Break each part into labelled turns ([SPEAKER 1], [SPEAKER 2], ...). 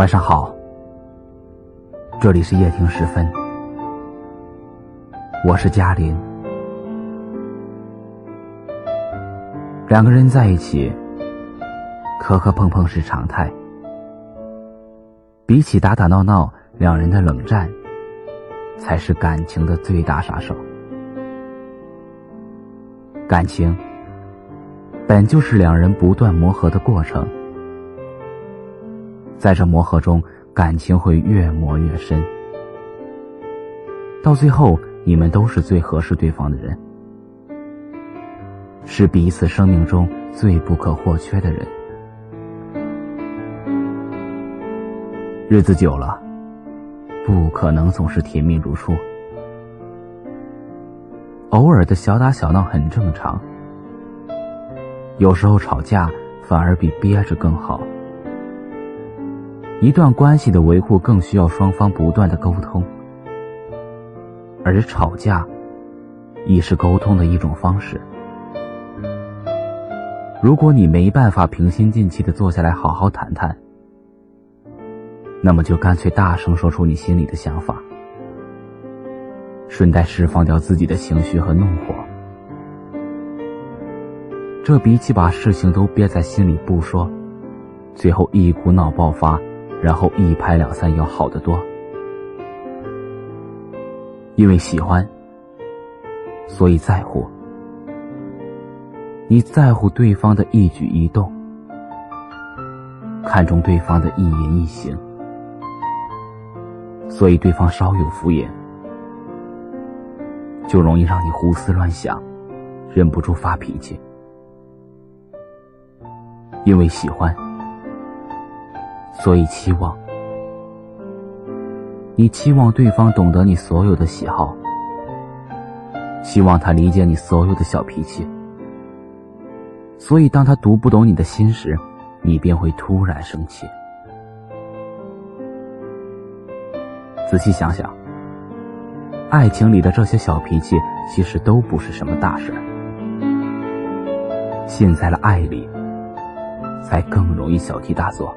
[SPEAKER 1] 晚上好，这里是夜听时分，我是嘉林。两个人在一起，磕磕碰碰是常态。比起打打闹闹，两人的冷战，才是感情的最大杀手。感情本就是两人不断磨合的过程。在这磨合中，感情会越磨越深，到最后，你们都是最合适对方的人，是彼此生命中最不可或缺的人。日子久了，不可能总是甜蜜如初，偶尔的小打小闹很正常，有时候吵架反而比憋着更好。一段关系的维护更需要双方不断的沟通，而吵架，亦是沟通的一种方式。如果你没办法平心静气的坐下来好好谈谈，那么就干脆大声说出你心里的想法，顺带释放掉自己的情绪和怒火。这比起把事情都憋在心里不说，最后一股脑爆发。然后一拍两散要好得多，因为喜欢，所以在乎。你在乎对方的一举一动，看重对方的一言一行，所以对方稍有敷衍，就容易让你胡思乱想，忍不住发脾气。因为喜欢。所以期望，你期望对方懂得你所有的喜好，希望他理解你所有的小脾气。所以当他读不懂你的心时，你便会突然生气。仔细想想，爱情里的这些小脾气，其实都不是什么大事儿。陷在了爱里，才更容易小题大做。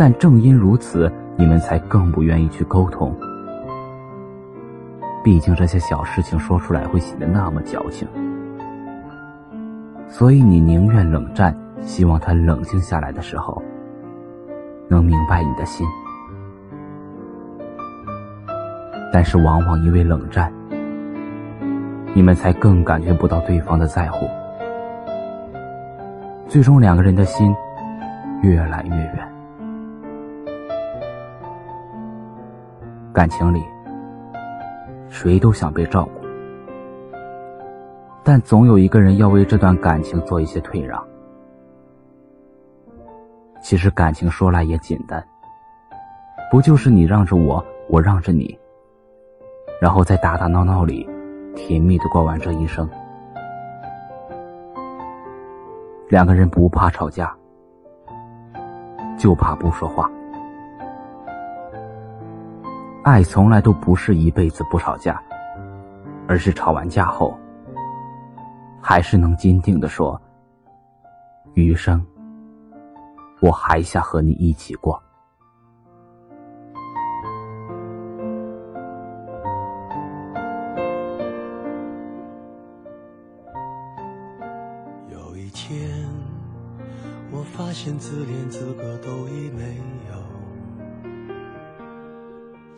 [SPEAKER 1] 但正因如此，你们才更不愿意去沟通。毕竟这些小事情说出来会显得那么矫情，所以你宁愿冷战，希望他冷静下来的时候，能明白你的心。但是往往因为冷战，你们才更感觉不到对方的在乎，最终两个人的心越来越远。感情里，谁都想被照顾，但总有一个人要为这段感情做一些退让。其实感情说来也简单，不就是你让着我，我让着你，然后在打打闹闹里，甜蜜的过完这一生。两个人不怕吵架，就怕不说话。爱从来都不是一辈子不吵架，而是吵完架后，还是能坚定的说：“余生，我还想和你一起过。”
[SPEAKER 2] 有一天，我发现自怜资格都已没有。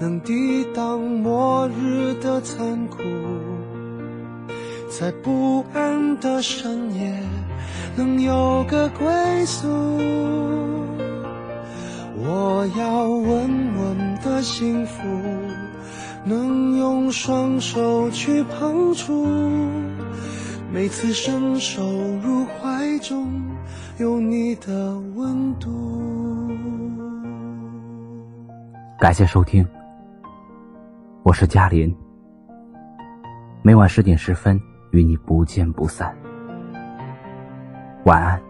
[SPEAKER 2] 能抵挡末日的残酷，在不安的深夜能有个归宿。我要稳稳的幸福，能用双手去碰触，每次伸手入怀中。有你的温度。
[SPEAKER 1] 感谢收听，我是嘉林。每晚十点十分与你不见不散。晚安。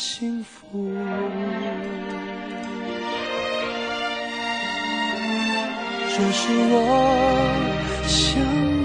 [SPEAKER 2] 幸福，这是我想。